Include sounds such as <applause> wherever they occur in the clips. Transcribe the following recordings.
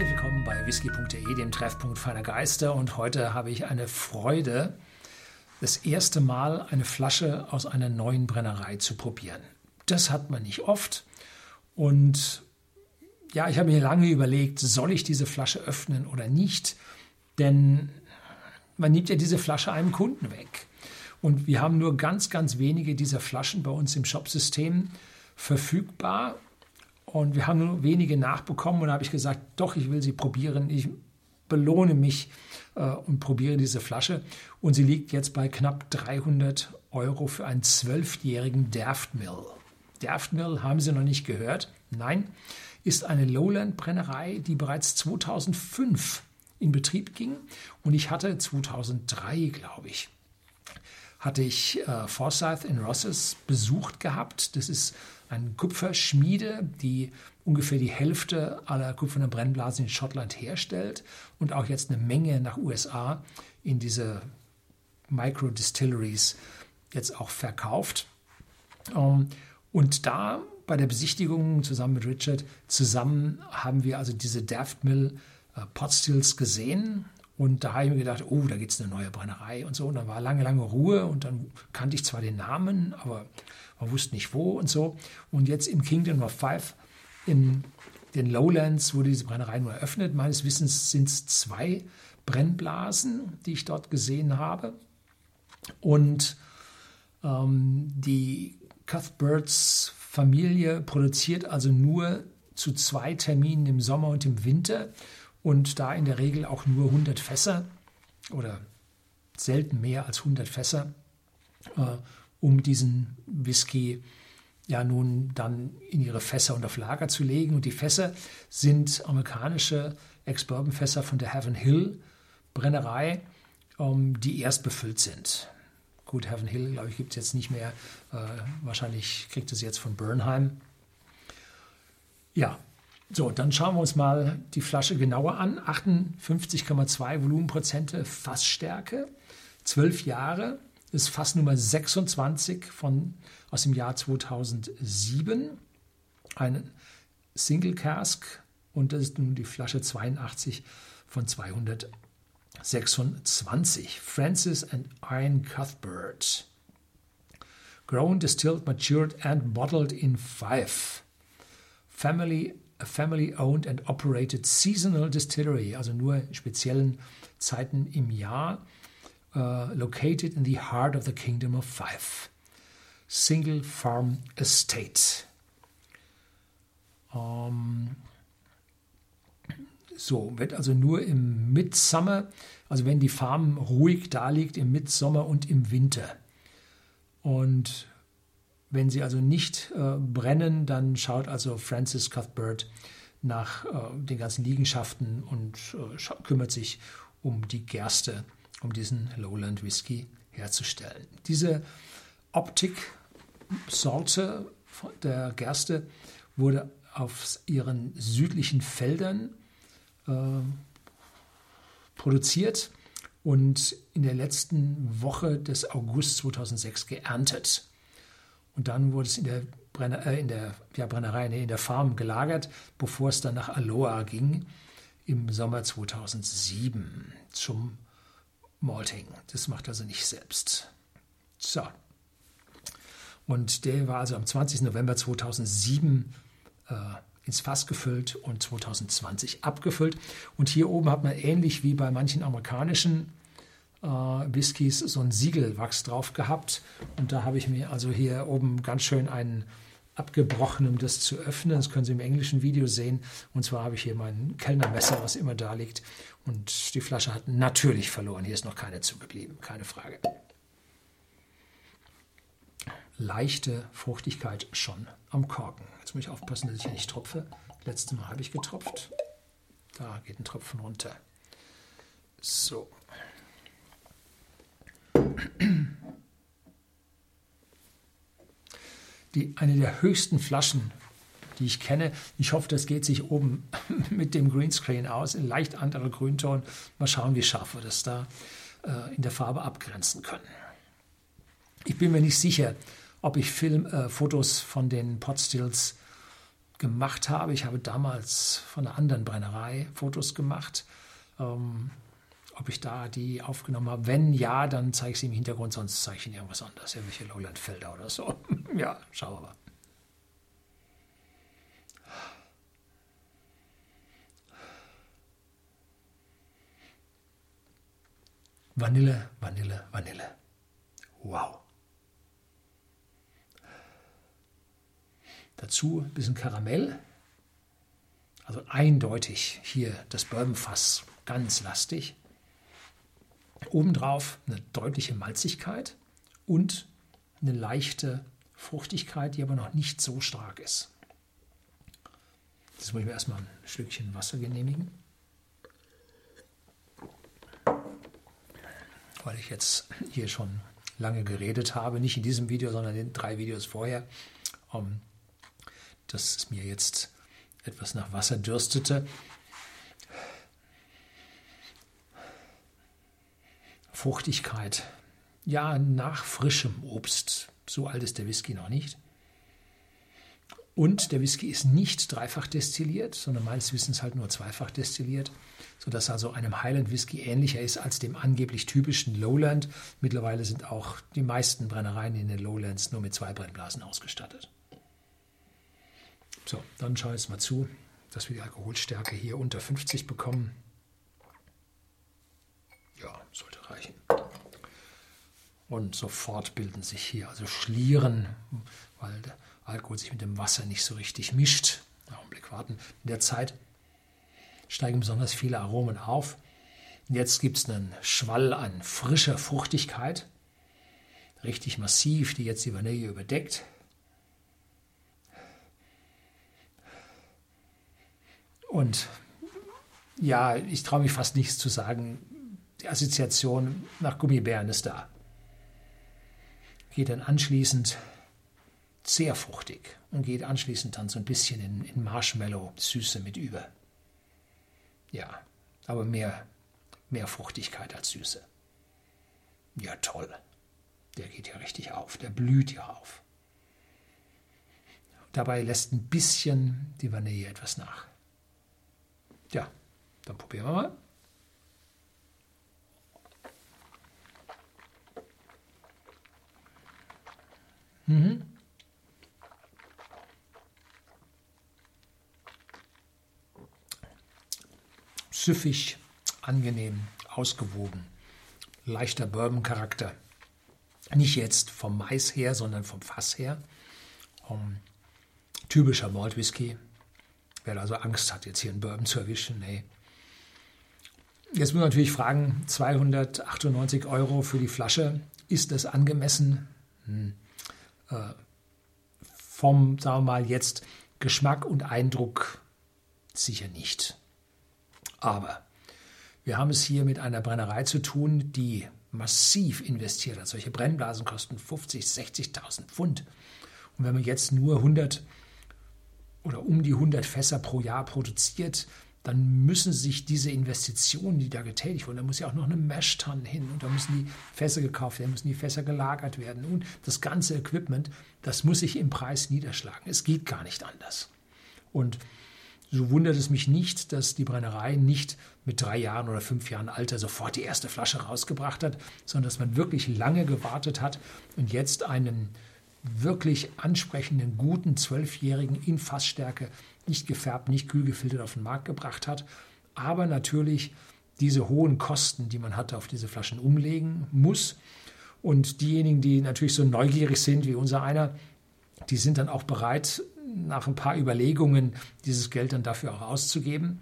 Herzlich willkommen bei whisky.de, dem Treffpunkt feiner Geister. Und heute habe ich eine Freude, das erste Mal eine Flasche aus einer neuen Brennerei zu probieren. Das hat man nicht oft. Und ja, ich habe mir lange überlegt, soll ich diese Flasche öffnen oder nicht? Denn man nimmt ja diese Flasche einem Kunden weg. Und wir haben nur ganz, ganz wenige dieser Flaschen bei uns im Shopsystem verfügbar. Und wir haben nur wenige nachbekommen. Und da habe ich gesagt, doch, ich will sie probieren. Ich belohne mich äh, und probiere diese Flasche. Und sie liegt jetzt bei knapp 300 Euro für einen zwölfjährigen Daftmill. Daftmill haben Sie noch nicht gehört? Nein, ist eine Lowland-Brennerei, die bereits 2005 in Betrieb ging. Und ich hatte 2003, glaube ich, hatte ich äh, Forsyth in Rosses besucht gehabt. Das ist eine Kupferschmiede, die ungefähr die Hälfte aller kupfernen Brennblasen in Schottland herstellt und auch jetzt eine Menge nach USA in diese Micro-Distilleries jetzt auch verkauft. Ähm, und da bei der Besichtigung zusammen mit Richard, zusammen haben wir also diese Daft Mill äh, Potstills gesehen. Und da habe ich mir gedacht, oh, da gibt es eine neue Brennerei und so. Und dann war lange, lange Ruhe und dann kannte ich zwar den Namen, aber man wusste nicht wo und so. Und jetzt im Kingdom of Five in den Lowlands wurde diese Brennerei nur eröffnet. Meines Wissens sind es zwei Brennblasen, die ich dort gesehen habe. Und ähm, die Cuthberts Familie produziert also nur zu zwei Terminen im Sommer und im Winter und da in der Regel auch nur 100 Fässer oder selten mehr als 100 Fässer, äh, um diesen Whisky ja nun dann in ihre Fässer und auf Lager zu legen. Und die Fässer sind amerikanische Ex-Bourbon-Fässer von der Heaven Hill Brennerei, ähm, die erst befüllt sind. Gut, Heaven Hill, glaube ich, gibt es jetzt nicht mehr. Äh, wahrscheinlich kriegt es jetzt von Bernheim. Ja, so, dann schauen wir uns mal die Flasche genauer an. 58,2 Volumenprozente Fassstärke, 12 Jahre, ist Fass Nummer 26 von, aus dem Jahr 2007. Ein Single Cask und das ist nun die Flasche 82 von 200 26. Francis and Ian Cuthbert. Grown, distilled, matured and bottled in five. Family, a family owned and operated seasonal distillery, also nur speziellen Zeiten im Jahr. Uh, located in the heart of the Kingdom of Five. Single Farm Estate. Um, so, wird also nur im Midsummer, also wenn die Farm ruhig da liegt, im Midsommer und im Winter. Und wenn sie also nicht äh, brennen, dann schaut also Francis Cuthbert nach äh, den ganzen Liegenschaften und äh, kümmert sich um die Gerste, um diesen Lowland Whisky herzustellen. Diese Optik-Sorte der Gerste wurde auf ihren südlichen Feldern äh, produziert und in der letzten Woche des August 2006 geerntet. Und dann wurde es in der, Brenner, äh, in der ja, Brennerei, nee, in der Farm gelagert, bevor es dann nach Aloha ging im Sommer 2007 zum Malting. Das macht also nicht selbst. So. Und der war also am 20. November 2007 äh, ins Fass gefüllt und 2020 abgefüllt. Und hier oben hat man ähnlich wie bei manchen amerikanischen äh, Whiskys so ein Siegelwachs drauf gehabt. Und da habe ich mir also hier oben ganz schön einen abgebrochen, um das zu öffnen. Das können Sie im englischen Video sehen. Und zwar habe ich hier mein Kellnermesser, was immer da liegt. Und die Flasche hat natürlich verloren. Hier ist noch keine zugeblieben, keine Frage. Leichte Fruchtigkeit schon am Korken. Jetzt muss ich aufpassen, dass ich hier nicht tropfe. Letztes Mal habe ich getropft. Da geht ein Tropfen runter. So. Die, eine der höchsten Flaschen, die ich kenne. Ich hoffe, das geht sich oben <laughs> mit dem Greenscreen aus, in leicht anderer Grünton. Mal schauen, wie scharf wir das da äh, in der Farbe abgrenzen können. Ich bin mir nicht sicher, ob ich Film, äh, Fotos von den Potstills gemacht habe. Ich habe damals von einer anderen Brennerei Fotos gemacht. Ähm, ob ich da die aufgenommen habe. Wenn ja, dann zeige ich sie im Hintergrund, sonst zeige ich Ihnen irgendwas anderes, irgendwelche Lowland-Felder oder so. <laughs> ja, schauen wir mal. Vanille, Vanille, Vanille. Wow. Dazu ein bisschen Karamell. Also eindeutig hier das Bourbonfass ganz lastig. Obendrauf eine deutliche Malzigkeit und eine leichte Fruchtigkeit, die aber noch nicht so stark ist. Jetzt muss ich mir erstmal ein Stückchen Wasser genehmigen. Weil ich jetzt hier schon lange geredet habe, nicht in diesem Video, sondern in drei Videos vorher, um, dass es mir jetzt etwas nach Wasser dürstete. Fruchtigkeit. Ja, nach frischem Obst. So alt ist der Whisky noch nicht. Und der Whisky ist nicht dreifach destilliert, sondern meines Wissens halt nur zweifach destilliert, sodass also einem Highland Whisky ähnlicher ist als dem angeblich typischen Lowland. Mittlerweile sind auch die meisten Brennereien in den Lowlands nur mit zwei Brennblasen ausgestattet. So, dann schaue ich jetzt mal zu, dass wir die Alkoholstärke hier unter 50 bekommen. Sollte reichen. Und sofort bilden sich hier also Schlieren, weil der Alkohol sich mit dem Wasser nicht so richtig mischt. Augenblick warten. In der Zeit steigen besonders viele Aromen auf. Jetzt gibt es einen Schwall an frischer Fruchtigkeit, richtig massiv, die jetzt die Vanille überdeckt. Und ja, ich traue mich fast nichts zu sagen die Assoziation nach Gummibären ist da. Geht dann anschließend sehr fruchtig und geht anschließend dann so ein bisschen in, in Marshmallow-Süße mit über. Ja, aber mehr, mehr Fruchtigkeit als Süße. Ja, toll. Der geht ja richtig auf, der blüht ja auf. Dabei lässt ein bisschen die Vanille etwas nach. Ja, dann probieren wir mal. Mhm. Süffig, angenehm, ausgewogen, leichter Bourbon-Charakter. Nicht jetzt vom Mais her, sondern vom Fass her. Um, typischer Malt Whisky. Wer also Angst hat, jetzt hier einen Bourbon zu erwischen, nee. Jetzt muss man natürlich fragen, 298 Euro für die Flasche, ist das angemessen? Hm äh, vom, sagen wir mal, jetzt Geschmack und Eindruck sicher nicht. Aber wir haben es hier mit einer Brennerei zu tun, die massiv investiert hat. Solche Brennblasen kosten 50, 60.000 Pfund. Und wenn man jetzt nur 100 oder um die 100 Fässer pro Jahr produziert, dann müssen sich diese Investitionen, die da getätigt wurden, da muss ja auch noch eine Meshtanne hin und da müssen die Fässer gekauft werden, müssen die Fässer gelagert werden und das ganze Equipment, das muss sich im Preis niederschlagen. Es geht gar nicht anders. Und so wundert es mich nicht, dass die Brennerei nicht mit drei Jahren oder fünf Jahren Alter sofort die erste Flasche rausgebracht hat, sondern dass man wirklich lange gewartet hat und jetzt einen wirklich ansprechenden, guten Zwölfjährigen in Fassstärke nicht gefärbt, nicht kühl gefiltert auf den Markt gebracht hat, aber natürlich diese hohen Kosten, die man hatte, auf diese Flaschen umlegen muss. Und diejenigen, die natürlich so neugierig sind wie unser einer, die sind dann auch bereit, nach ein paar Überlegungen dieses Geld dann dafür auch auszugeben.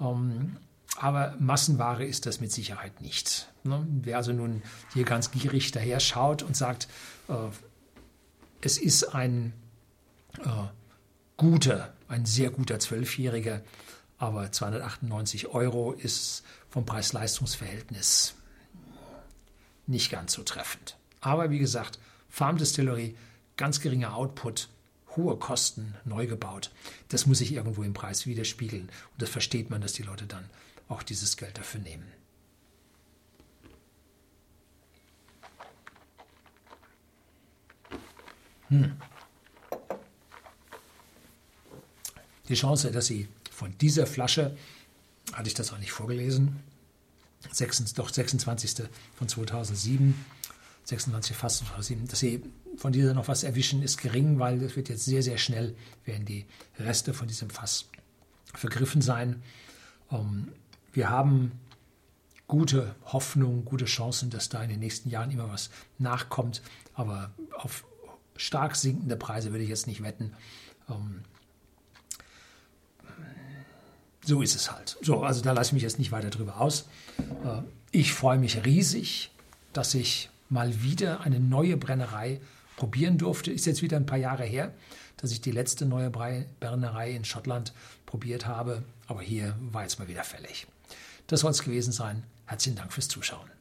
Ähm, aber Massenware ist das mit Sicherheit nicht. Ne? Wer also nun hier ganz gierig daher schaut und sagt, äh, es ist ein äh, guter, ein sehr guter Zwölfjähriger, aber 298 Euro ist vom Preis-Leistungs-Verhältnis nicht ganz so treffend. Aber wie gesagt, Farm Distillery, ganz geringer Output, hohe Kosten, neu gebaut. Das muss sich irgendwo im Preis widerspiegeln. Und das versteht man, dass die Leute dann auch dieses Geld dafür nehmen. Hm. die Chance, dass Sie von dieser Flasche, hatte ich das auch nicht vorgelesen, 26, doch 26. von 2007, 26 fast 2007, dass Sie von dieser noch was erwischen, ist gering, weil es wird jetzt sehr, sehr schnell, werden die Reste von diesem Fass vergriffen sein. Ähm, wir haben gute Hoffnung, gute Chancen, dass da in den nächsten Jahren immer was nachkommt. Aber auf stark sinkende Preise würde ich jetzt nicht wetten. Ähm, so ist es halt. So, also da lasse ich mich jetzt nicht weiter drüber aus. Äh, ich freue mich riesig, dass ich mal wieder eine neue Brennerei probieren durfte. Ist jetzt wieder ein paar Jahre her, dass ich die letzte neue Brennerei in Schottland probiert habe. Aber hier war jetzt mal wieder fällig. Das soll es gewesen sein. Herzlichen Dank fürs Zuschauen.